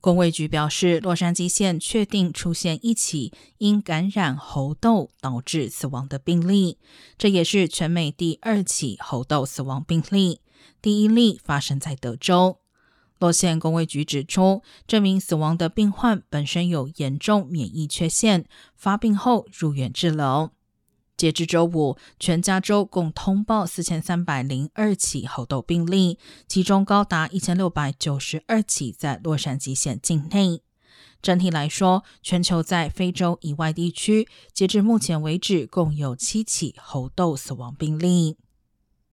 工卫局表示，洛杉矶县确定出现一起因感染猴痘导致死亡的病例，这也是全美第二起猴痘死亡病例。第一例发生在德州。洛县工卫局指出，这名死亡的病患本身有严重免疫缺陷，发病后入院治疗。截至周五，全加州共通报四千三百零二起猴痘病例，其中高达一千六百九十二起在洛杉矶县境内。整体来说，全球在非洲以外地区，截至目前为止，共有七起猴痘死亡病例。